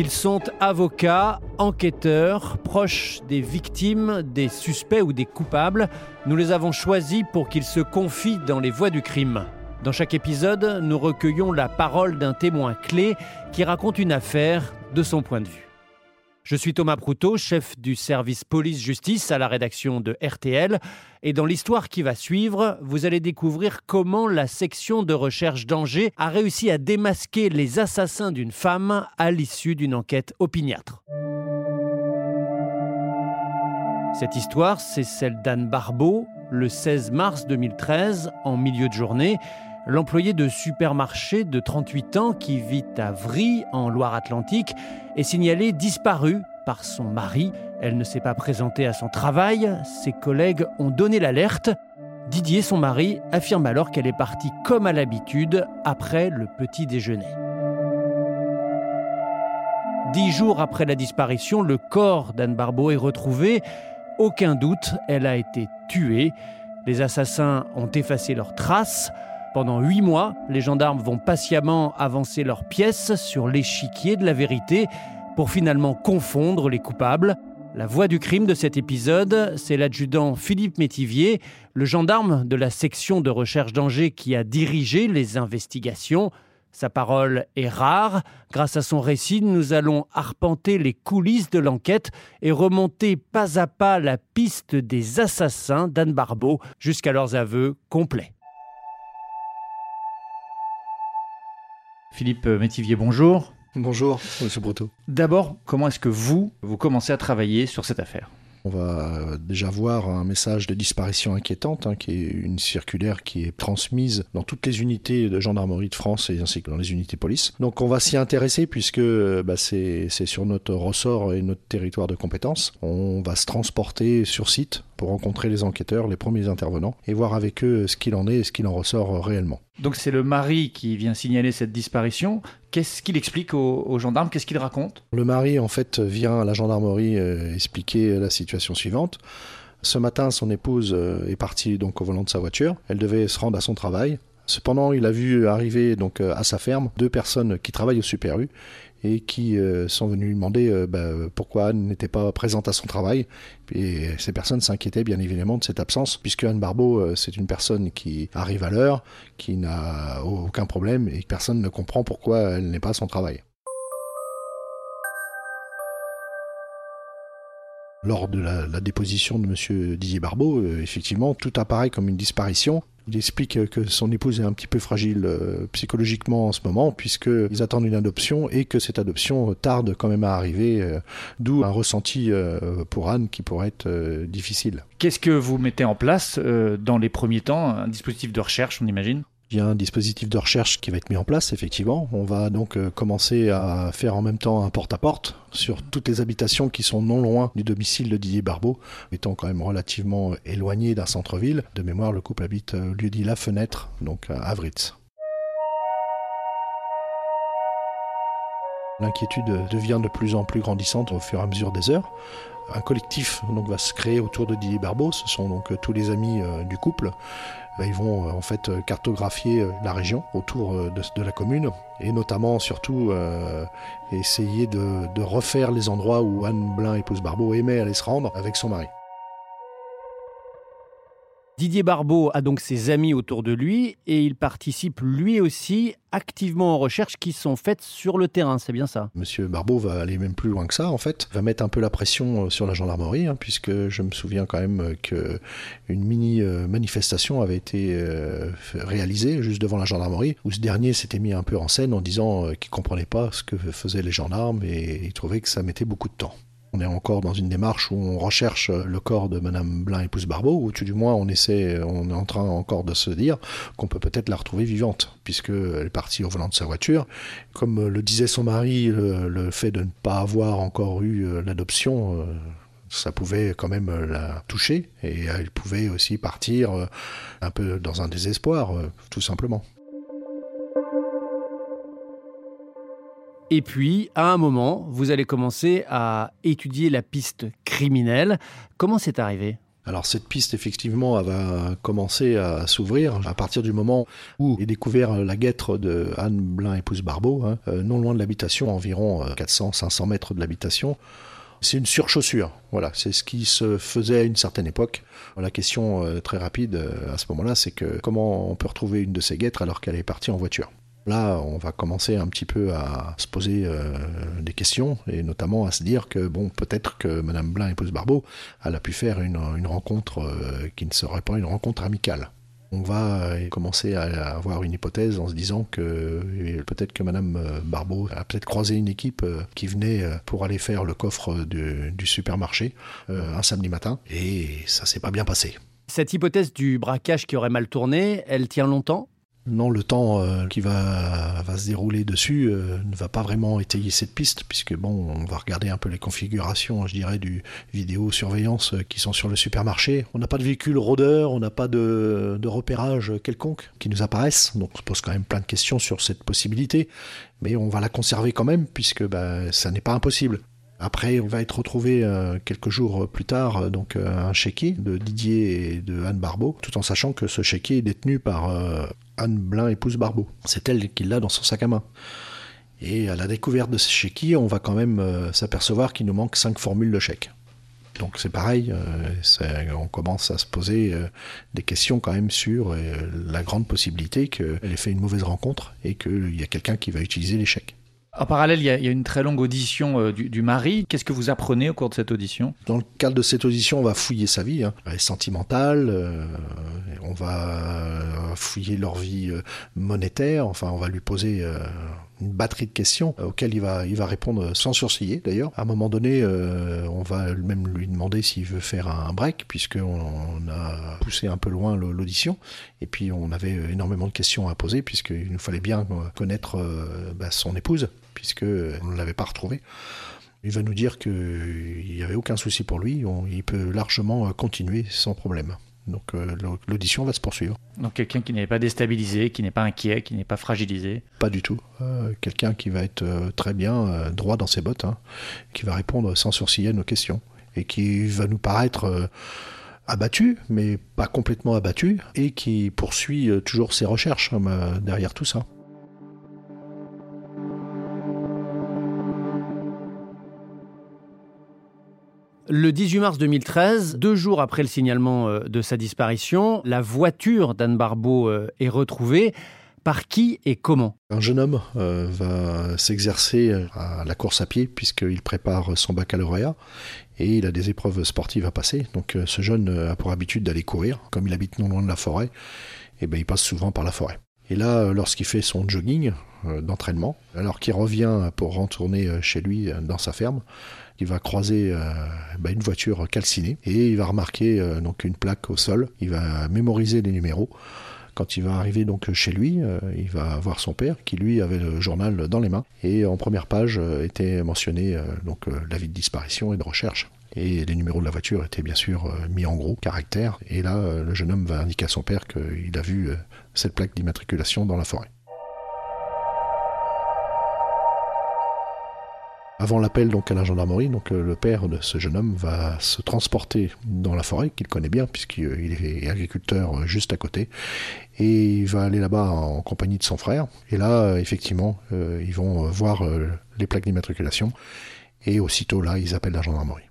Ils sont avocats, enquêteurs, proches des victimes, des suspects ou des coupables. Nous les avons choisis pour qu'ils se confient dans les voies du crime. Dans chaque épisode, nous recueillons la parole d'un témoin clé qui raconte une affaire de son point de vue. Je suis Thomas Proutot, chef du service police-justice à la rédaction de RTL. Et dans l'histoire qui va suivre, vous allez découvrir comment la section de recherche d'Angers a réussi à démasquer les assassins d'une femme à l'issue d'une enquête opiniâtre. Cette histoire, c'est celle d'Anne Barbeau, le 16 mars 2013, en milieu de journée. L'employé de supermarché de 38 ans qui vit à Vry, en Loire-Atlantique, est signalé disparu par son mari. Elle ne s'est pas présentée à son travail. Ses collègues ont donné l'alerte. Didier, son mari, affirme alors qu'elle est partie comme à l'habitude après le petit déjeuner. Dix jours après la disparition, le corps d'Anne Barbeau est retrouvé. Aucun doute, elle a été tuée. Les assassins ont effacé leurs traces. Pendant huit mois, les gendarmes vont patiemment avancer leurs pièces sur l'échiquier de la vérité pour finalement confondre les coupables. La voix du crime de cet épisode, c'est l'adjudant Philippe Métivier, le gendarme de la section de recherche d'Angers qui a dirigé les investigations. Sa parole est rare. Grâce à son récit, nous allons arpenter les coulisses de l'enquête et remonter pas à pas la piste des assassins d'Anne Barbeau jusqu'à leurs aveux complets. Philippe Métivier, bonjour. Bonjour, monsieur Broto. D'abord, comment est-ce que vous, vous commencez à travailler sur cette affaire? On va déjà voir un message de disparition inquiétante, hein, qui est une circulaire qui est transmise dans toutes les unités de gendarmerie de France et ainsi que dans les unités police. Donc on va s'y intéresser puisque bah, c'est sur notre ressort et notre territoire de compétence. On va se transporter sur site pour rencontrer les enquêteurs, les premiers intervenants, et voir avec eux ce qu'il en est et ce qu'il en ressort réellement. Donc c'est le mari qui vient signaler cette disparition. Qu'est-ce qu'il explique aux, gendarmes? Qu'est-ce qu'il raconte? Le mari, en fait, vient à la gendarmerie euh, expliquer la situation suivante. Ce matin, son épouse euh, est partie donc au volant de sa voiture. Elle devait se rendre à son travail. Cependant, il a vu arriver donc euh, à sa ferme deux personnes qui travaillent au Super U et qui euh, sont venus lui demander euh, bah, pourquoi Anne n'était pas présente à son travail. Et ces personnes s'inquiétaient bien évidemment de cette absence, puisque Anne Barbeau, c'est une personne qui arrive à l'heure, qui n'a aucun problème et personne ne comprend pourquoi elle n'est pas à son travail. Lors de la, déposition de M. Didier Barbeau, effectivement, tout apparaît comme une disparition. Il explique que son épouse est un petit peu fragile euh, psychologiquement en ce moment, puisqu'ils attendent une adoption et que cette adoption tarde quand même à arriver, euh, d'où un ressenti euh, pour Anne qui pourrait être difficile. Qu'est-ce que vous mettez en place dans les premiers temps? Un dispositif de recherche, on imagine? Il y a un dispositif de recherche qui va être mis en place, effectivement. On va donc euh, commencer à faire en même temps un porte-à-porte sur toutes les habitations qui sont non loin du domicile de Didier Barbeau, étant quand même relativement éloigné d'un centre-ville. De mémoire, le couple habite au lieu dit La Fenêtre, donc à Avritz. L'inquiétude devient de plus en plus grandissante au fur et à mesure des heures. Un collectif donc, va se créer autour de Didier Barbeau, ce sont donc tous les amis euh, du couple bah, ils vont euh, en fait euh, cartographier euh, la région autour de, la commune et notamment surtout essayer de, de, refaire les endroits où Anne Blin, épouse Barbeau, aimait aller se rendre avec son mari. Didier Barbeau a donc ses amis autour de lui et il participe lui aussi activement aux recherches qui sont faites sur le terrain, c'est bien ça? Monsieur Barbeau va aller même plus loin que ça en fait, va mettre un peu la pression euh, sur la gendarmerie hein, puisque je me souviens quand même qu'une mini euh, manifestation avait été euh, réalisée juste devant la gendarmerie où ce dernier s'était mis un peu en scène en disant qu'il comprenait pas ce que faisaient les gendarmes et il trouvait que ça mettait beaucoup de temps. On est encore dans une démarche où on recherche le corps de Madame Blin, épouse Barbeau, ou tout du moins on essaie, on est en train encore de se dire qu'on peut peut-être la retrouver vivante, puisqu'elle est partie au volant de sa voiture. Comme le disait son mari, le, fait de ne pas avoir encore eu euh, l'adoption, euh, ça pouvait quand même la toucher, et elle pouvait aussi partir euh, un peu dans un désespoir, tout simplement. Et puis, à un moment, vous allez commencer à étudier la piste criminelle. Comment c'est arrivé? Alors cette piste effectivement va commencer à s'ouvrir à partir du moment où est découvert la guêtre de Anne Blin épouse Barbeau, hein, euh, non loin de l'habitation, environ 400-500 euh, mètres de l'habitation. C'est une surchaussure, voilà, c'est ce qui se faisait à une certaine époque. La question euh, très rapide à ce moment-là, c'est que comment on peut retrouver une de ces guêtres alors qu'elle est partie en voiture Là, on va commencer un petit peu à se poser euh, des questions et notamment à se dire que bon, peut-être que Madame Blin, épouse Barbeau, elle a pu faire une, rencontre euh, qui ne serait pas une rencontre amicale. On va euh, commencer à avoir une hypothèse en se disant que peut-être que Madame Barbeau a peut-être croisé une équipe qui venait pour aller faire le coffre du, du supermarché un samedi matin et ça s'est pas bien passé. Cette hypothèse du braquage qui aurait mal tourné, elle tient longtemps? Non, le temps euh, qui va, se dérouler dessus euh, ne va pas vraiment étayer cette piste, puisque bon, on va regarder un peu les configurations, je dirais, du vidéosurveillance euh, qui sont sur le supermarché. On n'a pas de véhicule rôdeur, on n'a pas de, de, repérage quelconque qui nous apparaissent, donc on se pose quand même plein de questions sur cette possibilité, mais on va la conserver quand même, puisque bah, ça n'est pas impossible. Après, on va être retrouvé quelques jours plus tard donc un chéquier de Didier et de Anne Barbeau, tout en sachant que ce chéquier est détenu par Anne Blin, épouse Barbeau. C'est elle qui l'a dans son sac à main. Et à la découverte de ce chéquier, on va quand même euh, s'apercevoir qu'il nous manque cinq formules de chèque. Donc c'est pareil, euh, on commence à se poser euh, des questions quand même sur la grande possibilité qu'elle ait fait une mauvaise rencontre et qu'il y a quelqu'un qui va utiliser les chèques. En parallèle, il y, a, une très longue audition euh, du, mari. Qu'est-ce que vous apprenez au cours de cette audition? Dans le cadre de cette audition, on va fouiller sa vie. Hein. Elle est sentimentale, euh, on va fouiller leur vie euh, monétaire, enfin on va lui poser une batterie de questions auxquelles il va, il va répondre sans sourciller d'ailleurs. À un moment donné, on va même lui demander s'il veut faire un break, puisqu'on on a poussé un peu loin l'audition. Et puis on avait énormément de questions à poser, puisqu'il nous fallait bien connaître bah, son épouse puisqu'on ne l'avait pas retrouvé. Il va nous dire qu'il n'y avait aucun souci pour lui, il peut largement continuer sans problème. Donc euh, l'audition va se poursuivre. Donc quelqu'un qui n'est pas déstabilisé, qui n'est pas inquiet, qui n'est pas fragilisé Pas du tout. Euh, quelqu'un qui va être euh, très bien droit dans ses bottes, hein, qui va répondre sans sourciller à nos questions et qui va nous paraître abattu, mais pas complètement abattu, et qui poursuit toujours ses recherches hein, derrière tout ça. Le 18 mars 2013, deux jours après le signalement euh, de sa disparition, la voiture d'Anne Barbeau euh, est retrouvée. Par qui et comment? Un jeune homme euh, va s'exercer à la course à pied puisqu'il prépare son baccalauréat et il a des épreuves sportives à passer. Donc ce jeune a pour habitude d'aller courir. Comme il habite non loin de la forêt, et eh ben, il passe souvent par la forêt. Et là, lorsqu'il fait son jogging d'entraînement, alors qu'il revient pour retourner chez lui dans sa ferme, il va croiser euh, bah, une voiture calcinée et il va remarquer euh, une plaque au sol. Il va mémoriser les numéros. Quand il va arriver donc chez lui, euh, il va voir son père qui lui avait le journal dans les mains et en première page était mentionné donc l'avis de disparition et de recherche. Et les numéros de la voiture étaient bien sûr mis en gros caractère. Et là, le jeune homme va indiquer à son père qu'il a vu cette plaque d'immatriculation dans la forêt. Avant l'appel donc à la gendarmerie, donc euh, le père de ce jeune homme va se transporter dans la forêt qu'il connaît bien puisqu'il est agriculteur euh, juste à côté et il va aller là-bas en compagnie de son frère. Et là, euh, effectivement, ils vont voir les plaques d'immatriculation et aussitôt là, ils appellent la gendarmerie.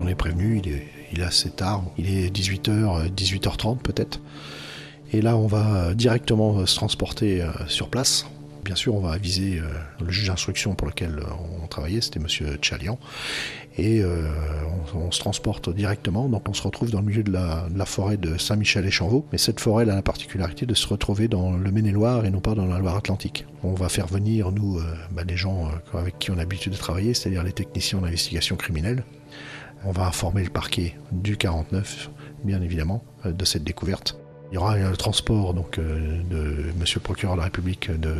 On est prévenu, il est, il est assez tard, il est 18h, 18h30 peut-être. Et là, on va directement se transporter sur place Bien sûr, on va aviser euh, le juge d'instruction pour lequel euh, on travaillait, c'était M. Tchalian, et euh, on, se transporte directement. Donc on se retrouve dans le milieu de la, forêt de Saint-Michel et Chanvaux. Mais cette forêt a la particularité de se retrouver dans le Maine-et-Loire et non pas dans la Loire-Atlantique. On va faire venir, nous, bah, les gens avec qui on a l'habitude de travailler, c'est-à-dire les techniciens d'investigation criminelle. On va informer le parquet du 49, bien évidemment, de cette découverte. Il y aura un transport donc, euh, de Monsieur le procureur de la République de,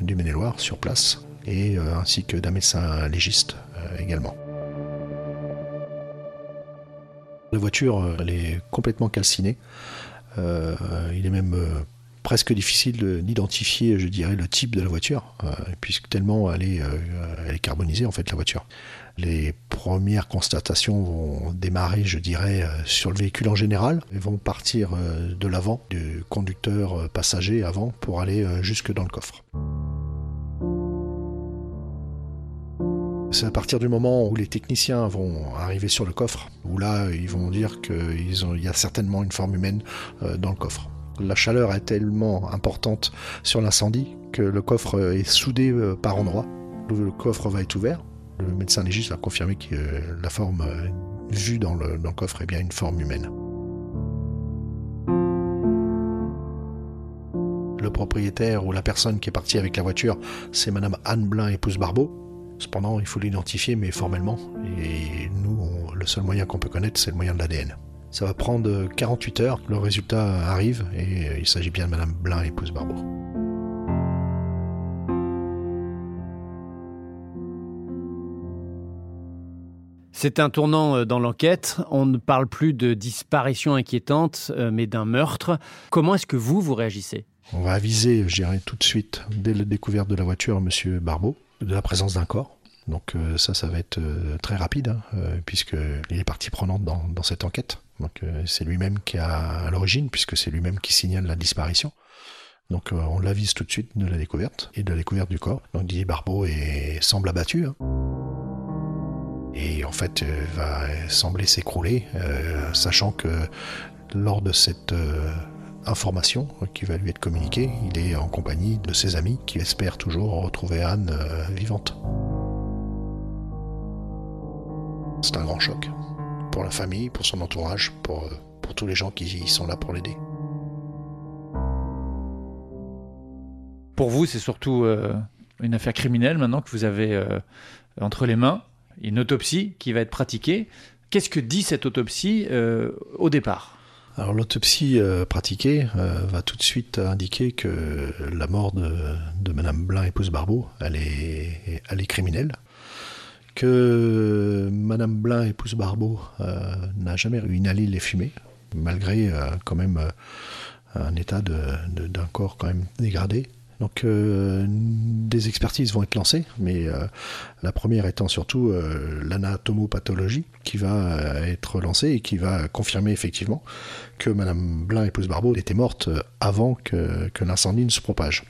du Maine-et-Loire sur place, et euh, ainsi que d'un médecin légiste euh, également. La voiture, est complètement calcinée. il est même presque difficile d'identifier, je dirais, le type de la voiture, puisque tellement elle est, elle est carbonisée en fait la voiture. Les premières constatations vont démarrer, je dirais, sur le véhicule en général, et vont partir de l'avant, du conducteur passager avant, pour aller jusque dans le coffre. C'est à partir du moment où les techniciens vont arriver sur le coffre, où là, ils vont dire qu'il y a certainement une forme humaine euh, dans le coffre. La chaleur est tellement importante sur l'incendie que le coffre est soudé euh, par endroits. Le coffre va être ouvert. Le médecin légiste a confirmé que la forme euh, vue dans le, dans le coffre est bien une forme humaine. Le propriétaire ou la personne qui est partie avec la voiture, c'est Madame Anne Blin, épouse Barbeau. Cependant, il faut l'identifier, mais formellement. Et nous, le seul moyen qu'on peut connaître, c'est le moyen de l'ADN. Ça va prendre 48 heures, le résultat arrive, et il s'agit bien de Madame Blin, épouse Barbeau. C'est un tournant euh, dans l'enquête. On ne parle plus de disparition inquiétante, euh, mais d'un meurtre. Comment est-ce que vous, vous réagissez? On va aviser, je dirais, tout de suite, dès la découverte de la voiture, M. Barbeau de la présence d'un corps. Donc euh, ça, ça va être euh, très rapide, hein, euh, puisqu'il est partie prenante dans, cette enquête. Donc c'est lui-même qui a à l'origine, puisque c'est lui-même qui signale la disparition. Donc on l'avise tout de suite de la découverte et de la découverte du corps. Donc Didier Barbeau est, semble abattu. Hein. Et en fait va sembler s'écrouler, sachant que lors de cette information qui va lui être communiquée. Il est en compagnie de ses amis qui espèrent toujours retrouver Anne vivante. C'est un grand choc pour la famille, pour son entourage, pour, euh, pour tous les gens qui sont là pour l'aider. Pour vous, c'est surtout euh, une affaire criminelle maintenant que vous avez entre les mains, une autopsie qui va être pratiquée. Qu'est-ce que dit cette autopsie au départ? Alors l'autopsie euh, pratiquée euh, va tout de suite indiquer que la mort de, de Madame Blin, épouse Barbeau, elle est, elle est criminelle. Que Madame Blin, épouse Barbeau, euh, n'a jamais inhalé les fumées, malgré quand même un état d'un corps quand même dégradé. Donc euh, des expertises vont être lancées, mais euh, la première étant surtout euh, l'anatomopathologie qui va être lancée et qui va confirmer effectivement que Madame Blin, épouse Barbeau, était morte avant que, l'incendie ne se propage.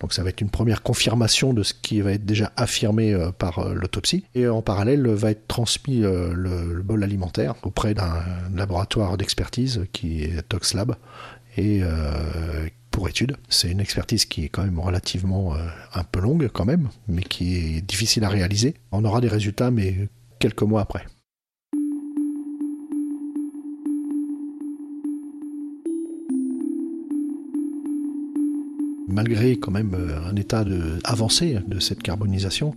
Donc ça va être une première confirmation de ce qui va être déjà affirmé par l'autopsie. Et en parallèle va être transmis le, bol alimentaire auprès d'un laboratoire d'expertise qui est ToxLab et pour étude. C'est une expertise qui est quand même relativement euh, un peu longue quand même, mais qui est difficile à réaliser. On aura des résultats, mais quelques mois après. Malgré quand même euh, un état de, avancé de cette carbonisation,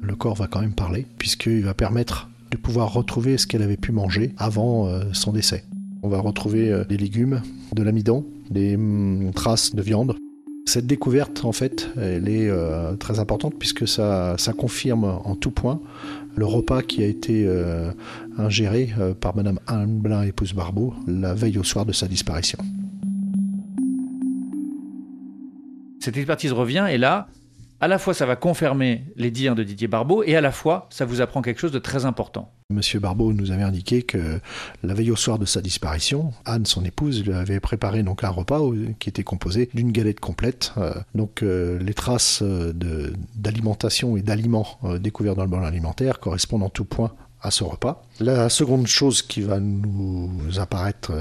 le corps va quand même parler, puisqu'il va permettre de pouvoir retrouver ce qu'elle avait pu manger avant euh, son décès. On va retrouver des légumes, de l'amidon, des hum, traces de viande. Cette découverte, en fait, elle est euh, très importante puisque ça, confirme en tout point le repas qui a été euh, ingéré euh, par Madame Anne Blin, épouse Barbeau, la veille au soir de sa disparition. Cette expertise revient et là, à la fois ça va confirmer les dires de Didier Barbeau et à la fois ça vous apprend quelque chose de très important. Monsieur Barbeau nous avait indiqué que la veille au soir de sa disparition, Anne, son épouse, lui avait préparé donc un repas qui était composé d'une galette complète. Euh, donc euh, les traces euh, d'alimentation et d'aliments découverts dans le bol alimentaire correspondent en tout point à ce repas. La seconde chose qui va nous apparaître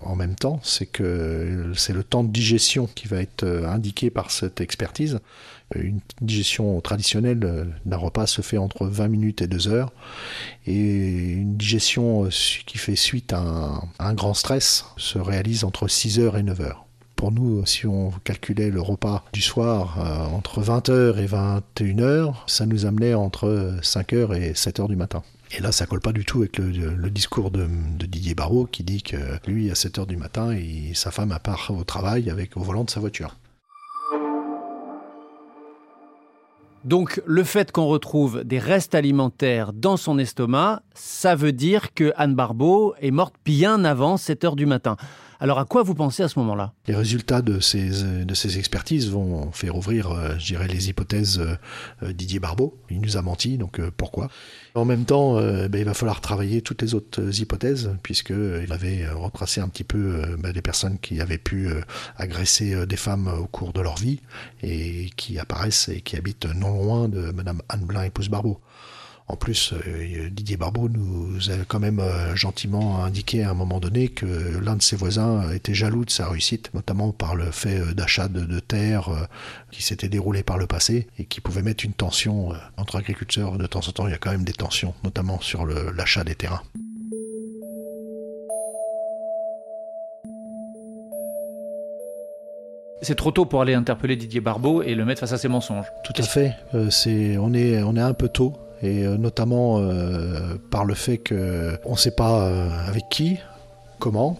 en même temps, c'est que c'est le temps de digestion qui va être indiqué par cette expertise. Une digestion traditionnelle euh, d'un repas se fait entre 20 minutes et 2 heures. Et une digestion euh, qui fait suite à un, grand stress se réalise entre 6 heures et 9 heures pour nous, si on calculait le repas du soir euh, entre 20h et 21h, ça nous amenait entre 5h et 7h du matin. Et là, ça colle pas du tout avec le, discours de, Didier Barrault qui dit que lui, à 7h du matin, sa femme part au travail avec au volant de sa voiture. Donc le fait qu'on retrouve des restes alimentaires dans son estomac, ça veut dire que Anne Barbeau est morte bien avant 7 heures du matin. Alors à quoi vous pensez à ce moment-là? Les résultats de ces, de ces expertises vont faire ouvrir, euh, je dirais, les hypothèses euh, Didier Barbeau. Il nous a menti, donc euh, pourquoi? En même temps, ben, il va falloir travailler toutes les autres hypothèses, puisqu'il avait retracé un petit peu ben, des personnes qui avaient pu agresser des femmes au cours de leur vie et qui apparaissent et qui habitent non loin de Madame Anne Blin, épouse Barbeau. En plus, euh, Didier Barbeau nous a quand même euh, gentiment indiqué à un moment donné que l'un de ses voisins était jaloux de sa réussite, notamment par le fait euh, d'achat de, terre qui s'était déroulé par le passé et qui pouvait mettre une tension entre agriculteurs. De temps en temps, il y a quand même des tensions, notamment sur l'achat des terrains. c'est trop tôt pour aller interpeller Didier Barbeau et le mettre face à ses mensonges. Tout à fait. c'est, on, est, on est un peu tôt et euh, notamment euh, par le fait qu'on ne sait pas euh, avec qui, comment,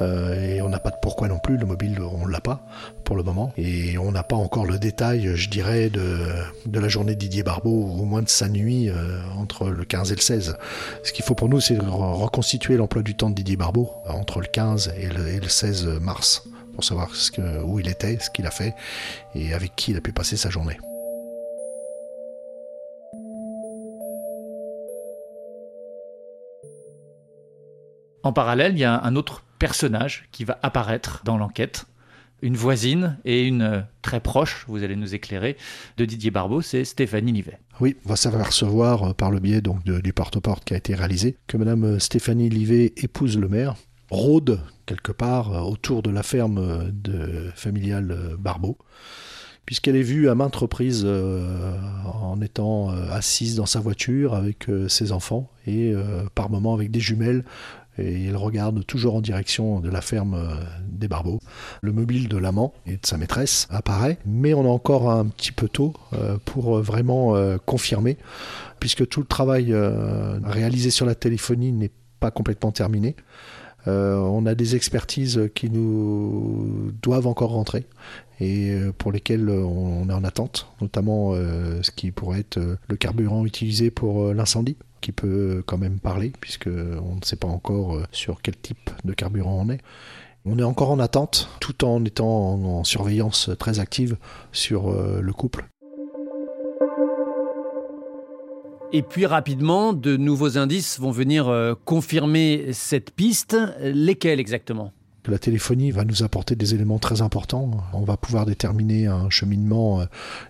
et on n'a pas de pourquoi non plus, le mobile on ne l'a pas pour le moment, et on n'a pas encore le détail, je dirais, de, la journée de Didier Barbeau, au moins de sa nuit entre le 15 et le 16. Ce qu'il faut pour nous, c'est reconstituer l'emploi du temps de Didier Barbeau entre le 15 et le, 16 mars, pour savoir où il était, ce qu'il a fait, et avec qui il a pu passer sa journée. En parallèle, il y a un autre personnage qui va apparaître dans l'enquête, une voisine et une euh, très proche, vous allez nous éclairer, de Didier Barbeau, c'est Stéphanie Livet. Oui, on va savoir euh, par le biais donc du porte-porte qui a été réalisé que Madame euh, Stéphanie Livet épouse le maire, rôde quelque part autour de la ferme familiale Barbeau puisqu'elle est vue à maintes reprises en étant assise dans sa voiture avec ses enfants et par moments avec des jumelles et il regarde toujours en direction de la ferme euh, des Barbeaux. Le mobile de l'amant et de sa maîtresse apparaît, mais on a encore un petit peu tôt euh, pour vraiment euh, confirmer, puisque tout le travail réalisé sur la téléphonie n'est pas complètement terminé. on a des expertises qui nous doivent encore rentrer et pour lesquelles on est en attente, notamment ce qui pourrait être le carburant utilisé pour l'incendie qui peut quand même parler, puisque on ne sait pas encore euh, sur quel type de carburant on est. On est encore en attente, tout en étant en, surveillance très active sur euh, le couple. Et puis rapidement, de nouveaux indices vont venir euh, confirmer cette piste. Lesquels exactement? La téléphonie va nous apporter des éléments très importants. On va pouvoir déterminer un cheminement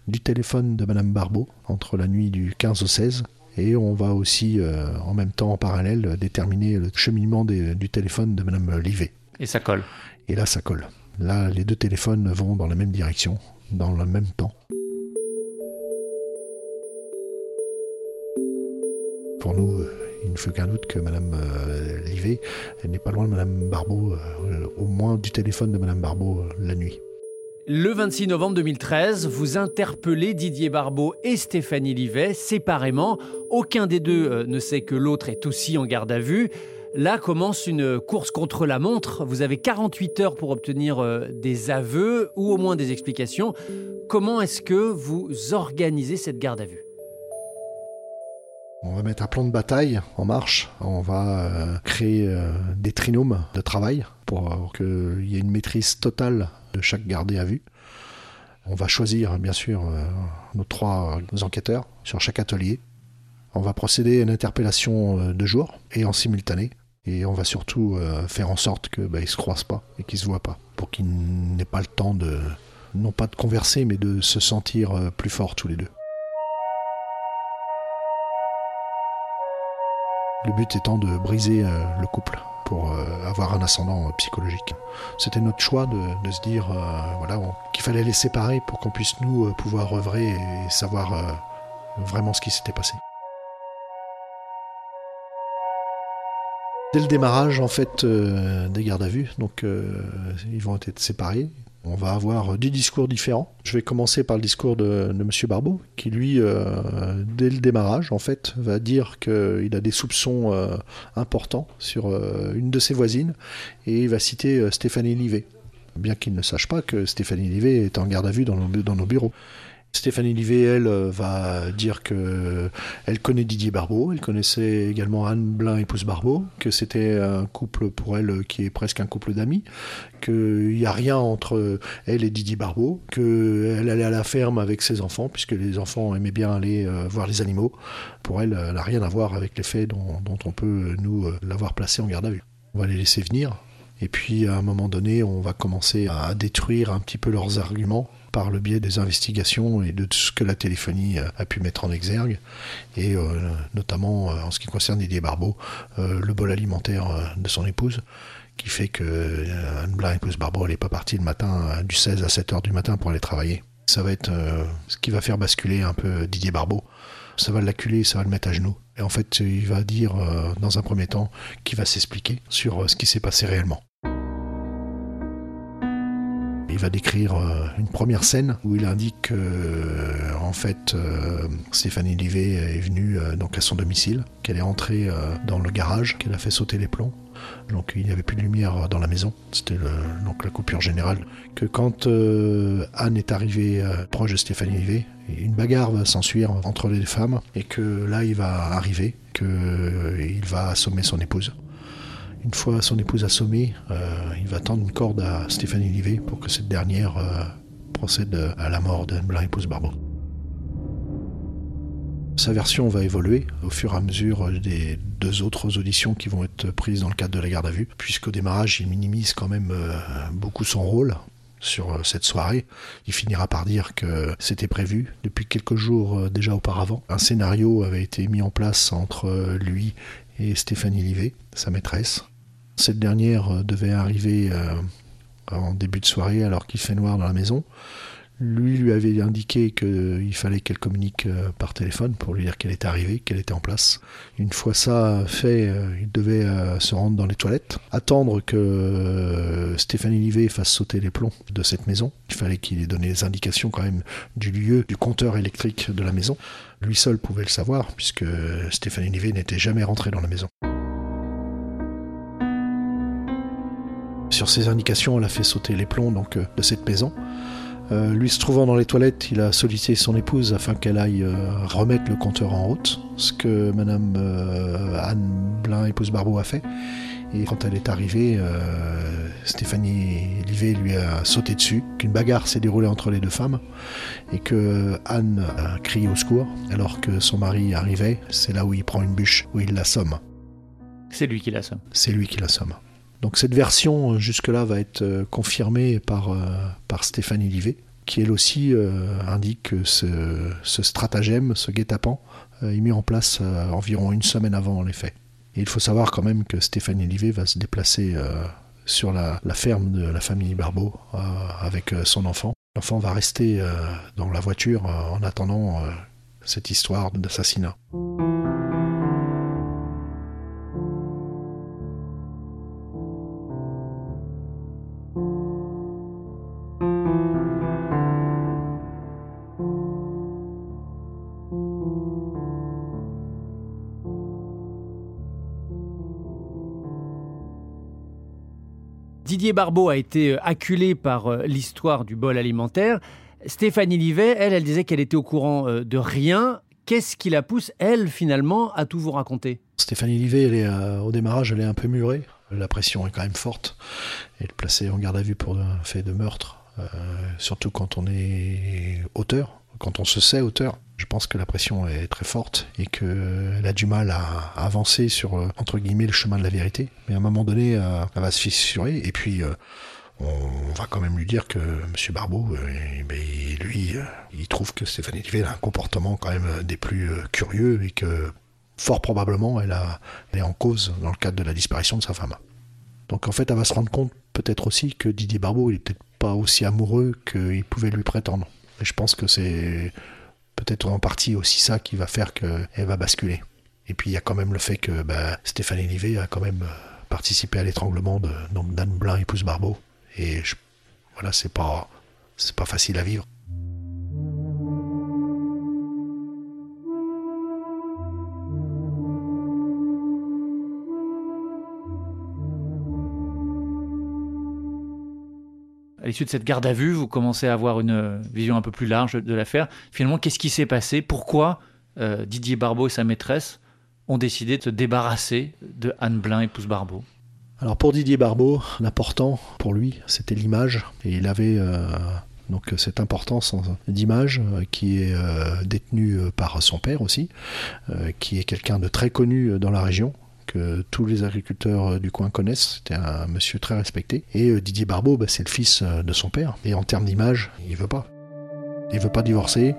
du téléphone de Madame Barbeau entre la nuit du 15 au 16 et on va aussi, euh, en même temps, en parallèle, déterminer le cheminement du téléphone de Madame Livet. Et ça colle. Et là, ça colle. Là, les deux téléphones vont dans la même direction, dans le même temps. Pour nous, euh, il ne faut qu'un doute que Madame euh, Livet n'est pas loin de Madame Barbeau, au moins du téléphone de Madame Barbeau la nuit. Le 26 novembre 2013, vous interpellez Didier Barbeau et Stéphanie Livet séparément. Aucun des deux euh, ne sait que l'autre est aussi en garde à vue. Là commence une course contre la montre. Vous avez 48 heures pour obtenir euh, des aveux ou au moins des explications. Comment est-ce que vous organisez cette garde à vue? On va mettre un plan de bataille en marche. On va euh, créer des trinômes de travail pour qu'il y ait une maîtrise totale de chaque gardé à vue. On va choisir bien sûr euh, nos trois enquêteurs sur chaque atelier. On va procéder à une interpellation euh, de jour et en simultané. Et on va surtout euh, faire en sorte qu'ils bah, ne se croisent pas et qu'ils ne se voient pas. Pour qu'ils n'aient pas le temps de, non pas de converser, mais de se sentir plus forts tous les deux. Le but étant de briser le couple pour euh, avoir un ascendant euh, psychologique. C'était notre choix de, se dire euh, voilà, qu'il fallait les séparer pour qu'on puisse nous pouvoir œuvrer et savoir vraiment ce qui s'était passé. Dès le démarrage en fait des gardes à vue, donc ils vont être séparés. On va avoir des discours différents. Je vais commencer par le discours de, M. Barbeau, qui lui, euh, dès le démarrage, en fait, va dire qu'il a des soupçons euh, importants sur euh, une de ses voisines, et il va citer Stéphanie Livet, bien qu'il ne sache pas que Stéphanie Livet est en garde à vue dans nos bureaux. Stéphanie Livet, elle, euh, va dire que elle connaît Didier Barbeau, elle connaissait également Anne Blin, épouse Barbeau, que c'était un couple pour elle qui est presque un couple d'amis, qu'il n'y a rien entre elle et Didier Barbeau, qu'elle allait à la ferme avec ses enfants, puisque les enfants aimaient bien aller euh, voir les animaux. Pour elle, elle n'a rien à voir avec les faits dont, dont on peut, nous, euh, l'avoir placé en garde à vue. On va les laisser venir, et puis à un moment donné, on va commencer à détruire un petit peu leurs arguments par le biais des investigations et de tout ce que la téléphonie a pu mettre en exergue, et euh, notamment euh, en ce qui concerne Didier Barbeau, euh, le bol alimentaire de son épouse, qui fait que Anne Blanc, épouse Barbeau, elle n'est pas partie le matin du 16 à 7 heures du matin pour aller travailler. Ça va être ce qui va faire basculer un peu Didier Barbeau. Ça va l'acculer, ça va le mettre à genoux. Et en fait, il va dire, dans un premier temps, qu'il va s'expliquer sur ce qui s'est passé réellement. Il va décrire euh, une première scène où il indique que, euh, en fait, euh, Stéphanie Livet est venue donc à son domicile, qu'elle est entrée dans le garage, qu'elle a fait sauter les plombs. Donc il n'y avait plus de lumière dans la maison, c'était donc la coupure générale. Que quand Anne est arrivée proche de Stéphanie Livet, une bagarre va s'ensuivre entre les femmes et que là il va arriver, qu'il va assommer son épouse. Une fois son épouse assommée, euh, il va tendre une corde à Stéphanie Livet pour que cette dernière euh, procède à la mort d'Anne Blanc, épouse Barbeau. Sa version va évoluer au fur et à mesure des deux autres auditions qui vont être prises dans le cadre de la garde à vue, puisqu'au démarrage, il minimise quand même euh, beaucoup son rôle sur cette soirée. Il finira par dire que c'était prévu depuis quelques jours déjà auparavant. Un scénario avait été mis en place entre lui et Stéphanie Livet, sa maîtresse. Cette dernière euh, devait arriver euh, en début de soirée alors qu'il fait noir dans la maison. Lui lui avait indiqué qu'il fallait qu'elle communique euh, par téléphone pour lui dire qu'elle était arrivée, qu'elle était en place. Une fois ça fait, il devait se rendre dans les toilettes, attendre que Stéphanie Livet fasse sauter les plombs de cette maison. Il fallait qu'il ait donné les indications quand même du lieu, du compteur électrique de la maison. Lui seul pouvait le savoir puisque Stéphanie Livet n'était jamais rentrée dans la maison. Sur ses indications, elle a fait sauter les plombs donc, euh, de cette maison. Euh, lui se trouvant dans les toilettes, il a sollicité son épouse afin qu'elle aille euh, remettre le compteur en route, ce que Madame Anne Blin, épouse Barbeau, a fait. Et quand elle est arrivée, Stéphanie Livet lui a sauté dessus, qu'une bagarre s'est déroulée entre les deux femmes, et que Anne a crié au secours, alors que son mari arrivait. C'est là où il prend une bûche, où il l'assomme. C'est lui qui l'assomme. C'est lui qui l'assomme. Donc cette version euh, jusque-là va être euh, confirmée par, euh, par Stéphanie Livet, qui elle aussi indique que ce, stratagème, ce guet-apens, est mis en place environ une semaine avant les faits. Et il faut savoir quand même que Stéphanie Livet va se déplacer sur la, ferme de la famille Barbeau avec son enfant. L'enfant va rester dans la voiture en attendant cette histoire d'assassinat. Didier Barbeau a été euh, acculé par euh, l'histoire du bol alimentaire. Stéphanie Livet, elle, elle disait qu'elle était au courant euh, de rien. Qu'est-ce qui la pousse, elle, finalement, à tout vous raconter? Stéphanie Livet, au démarrage, elle est un peu murée. La pression est quand même forte. Elle est placée en garde à vue pour un fait de meurtre, surtout quand on est auteur, quand on se sait auteur. Je pense que la pression est très forte et qu'elle a du mal à avancer sur, euh, guillemets, le chemin de la vérité. Mais à un moment donné, euh, elle va se fissurer et puis euh, on va quand même lui dire que M. Barbeau, ben, lui, il trouve que Stéphanie Livet a un comportement quand même des plus curieux et que fort probablement elle, a, est en cause dans le cadre de la disparition de sa femme. Donc en fait, elle va se rendre compte peut-être aussi que Didier Barbeau, il peut-être pas aussi amoureux qu'il pouvait lui prétendre. Et je pense que c'est peut-être en partie aussi ça qui va faire qu'elle va basculer. Et puis il y a quand même le fait que bah, Stéphanie Livet a quand même euh, participé à l'étranglement de d'Anne Blin épouse Barbeau. Et voilà, c'est pas c'est pas facile à vivre. L'issue de cette garde à vue, vous commencez à avoir une vision un peu plus large de l'affaire. Finalement, qu'est-ce qui s'est passé? Pourquoi euh, Didier Barbeau et sa maîtresse ont décidé de se débarrasser de Anne Blin, épouse Barbeau? Alors pour Didier Barbeau, l'important pour lui, c'était l'image. Et il avait euh, donc cette importance d'image euh, qui est détenue par son père aussi, qui est quelqu'un de très connu dans la région, que tous les agriculteurs du coin connaissent. C'était un monsieur très respecté. Et Didier Barbeau, bah, c'est le fils de son père. Et en termes d'image, il veut pas. Il veut pas divorcer.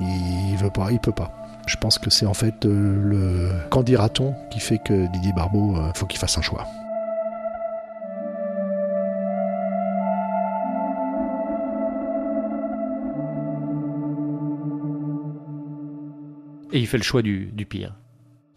Il veut pas. Il peut pas. Je pense que c'est en fait euh, le qu'en dira-t-on qui fait que Didier Barbeau, euh, faut qu'il fasse un choix? Et il fait le choix du, pire.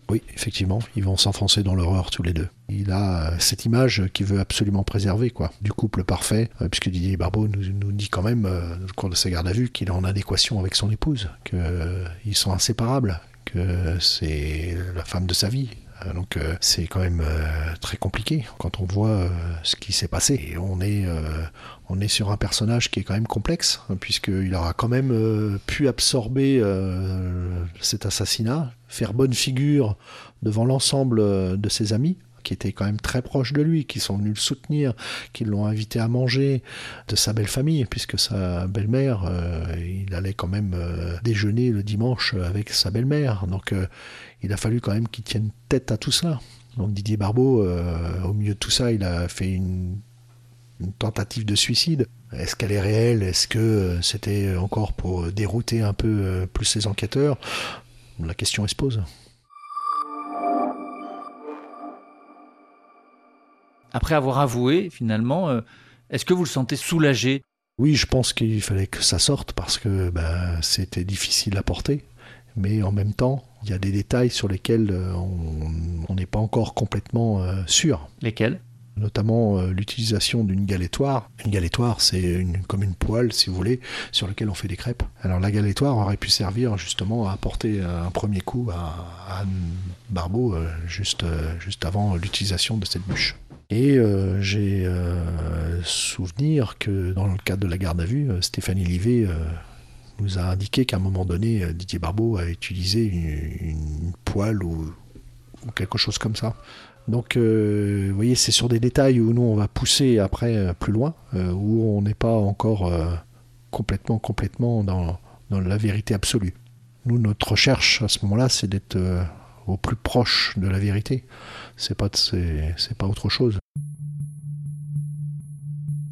Oui, effectivement, ils vont s'enfoncer dans l'horreur tous les deux. Il a euh, cette image qu'il veut absolument préserver, quoi, du couple parfait, puisque Didier Barbeau nous, dit quand même, au cours de sa garde à vue, qu'il est en adéquation avec son épouse, qu'ils sont inséparables, que c'est la femme de sa vie. Euh, donc euh, c'est quand même euh, très compliqué quand on voit ce qui s'est passé. Et on est, sur un personnage qui est quand même complexe, hein, puisqu'il aura quand même pu absorber cet assassinat, faire bonne figure devant l'ensemble de ses amis, qui étaient quand même très proches de lui, qui sont venus le soutenir, qui l'ont invité à manger, de sa belle famille, puisque sa belle-mère, euh, il allait quand même euh, déjeuner le dimanche avec sa belle-mère. Donc euh, il a fallu quand même qu'il tienne tête à tout ça. Donc Didier Barbeau, au milieu de tout ça, il a fait une, une tentative de suicide. Est-ce qu'elle est réelle? Est-ce que c'était encore pour dérouter un peu plus les enquêteurs? La question se pose. Après avoir avoué, finalement, euh, est-ce que vous le sentez soulagé? Oui, je pense qu'il fallait que ça sorte parce que ben, c'était difficile à porter. Mais en même temps, il y a des détails sur lesquels euh, on n'est pas encore complètement euh, sûr. Lesquels? Notamment l'utilisation d'une galettoire. Une galettoire, c'est une, comme une poêle, si vous voulez, sur laquelle on fait des crêpes. Alors la galettoire aurait pu servir justement à apporter un premier coup à Anne Barbeau juste, juste avant l'utilisation de cette bûche. Et euh, j'ai euh, souvenir que dans le cadre de la garde à vue, euh, Stéphanie Livet nous a indiqué qu'à un moment donné, Didier Barbeau a utilisé une, poêle ou, quelque chose comme ça. Donc, vous voyez, c'est sur des détails où nous, on va pousser après plus loin, où on n'est pas encore complètement, complètement dans, dans, la vérité absolue. Nous, notre recherche à ce moment-là, c'est d'être au plus proche de la vérité. C'est pas, c'est, pas autre chose.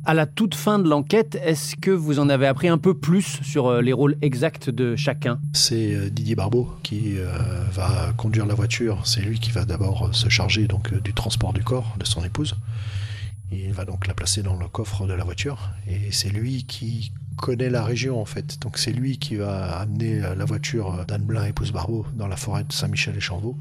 À la toute fin de l'enquête, est-ce que vous en avez appris un peu plus sur euh, les rôles exacts de chacun? C'est euh, Didier Barbeau qui euh, va conduire la voiture. C'est lui qui va d'abord se charger donc du transport du corps de son épouse. Il va donc la placer dans le coffre de la voiture et c'est lui qui connaît la région en fait. Donc c'est lui qui va amener la voiture d'Anne Blin épouse Barbeau dans la forêt de Saint-Michel et Chanvaux,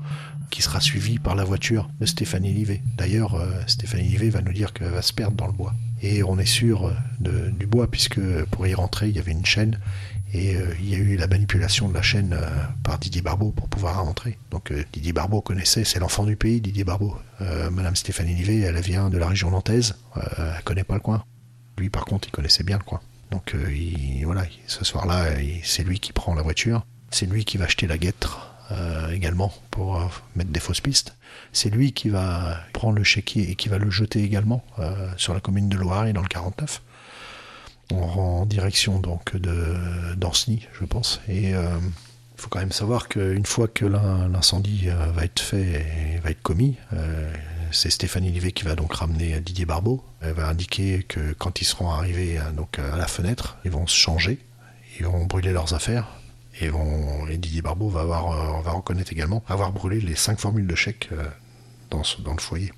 qui sera suivie par la voiture de Stéphanie Livet. D'ailleurs, euh, Stéphanie Livet va nous dire qu'elle va se perdre dans le bois. Et on est sûr euh, du bois puisque pour y rentrer, il y avait une chaîne et euh, il y a eu la manipulation de la chaîne par Didier Barbeau pour pouvoir rentrer. Donc Didier Barbeau connaissait, c'est l'enfant du pays, Didier Barbeau. Madame Stéphanie Livet, elle vient de la région nantaise, elle connaît pas le coin. Lui, par contre, il connaissait bien le coin. Donc euh, voilà, ce soir-là, c'est lui qui prend la voiture. C'est lui qui va acheter la guêtre euh, également pour euh, mettre des fausses pistes. C'est lui qui va prendre le chéquier et qui va le jeter également sur la commune de Loire et dans le 49 en, direction donc de d'Anceny, je pense. Et il faut quand même savoir qu'une fois que l'incendie va être fait et va être commis, c'est Stéphanie Livet qui va donc ramener Didier Barbeau. Elle va indiquer que quand ils seront arrivés euh, donc à la fenêtre, ils vont se changer, ils vont brûler leurs affaires. Et, Didier Barbeau va, avoir, euh, va reconnaître également avoir brûlé les cinq formules de chèque euh, dans, dans le foyer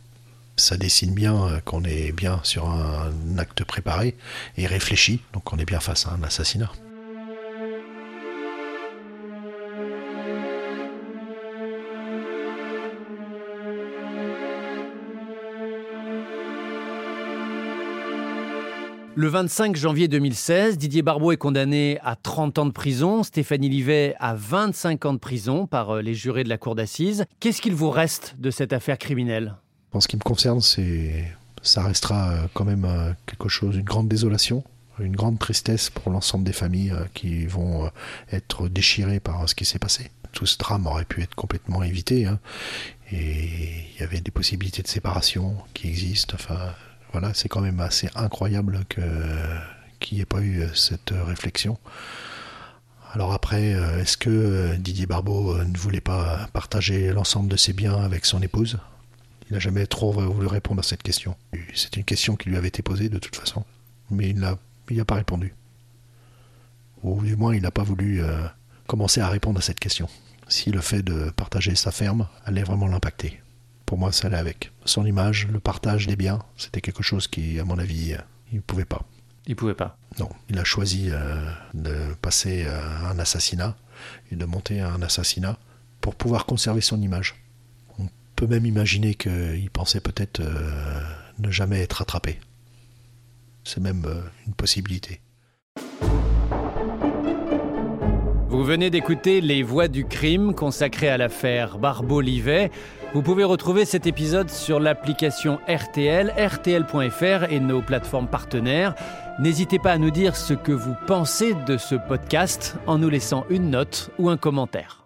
ça dessine bien qu'on est bien sur un acte préparé et réfléchi, donc on est bien face à un assassinat. Le 25 janvier 2016, Didier Barbeau est condamné à 30 ans de prison, Stéphanie Livet à 25 ans de prison par euh, les jurés de la cour d'assises. Qu'est-ce qu'il vous reste de cette affaire criminelle? En ce qui me concerne, c'est Ça restera quand même quelque chose, une grande désolation, une grande tristesse pour l'ensemble des familles qui vont être déchirées par ce qui s'est passé. Tout ce drame aurait pu être complètement évité. Hein. Et il y avait des possibilités de séparation qui existent. Enfin, voilà, c'est quand même assez incroyable qu'il n'y ait pas eu euh, cette euh, réflexion. Alors après, euh, est-ce que Didier Barbeau ne voulait pas partager l'ensemble de ses biens avec son épouse? N'a jamais trop voulu répondre à cette question. C'est une question qui lui avait été posée de toute façon, mais il n'a pas répondu. Ou du moins, il n'a pas voulu commencer à répondre à cette question. Si le fait de partager sa ferme allait vraiment l'impacter. Pour moi, ça allait avec. Son image, le partage des biens, c'était quelque chose qui, à mon avis, il ne pouvait pas. Il pouvait pas. Non, il a choisi euh, de passer à un assassinat et de monter à un assassinat pour pouvoir conserver son image. Peut même imaginer qu'il pensait peut-être euh, ne jamais être attrapé. C'est même euh, une possibilité. Vous venez d'écouter Les Voix du crime consacrées à l'affaire Barbeau-Livet. Vous pouvez retrouver cet épisode sur l'application RTL, rtl.fr et nos plateformes partenaires. N'hésitez pas à nous dire ce que vous pensez de ce podcast en nous laissant une note ou un commentaire.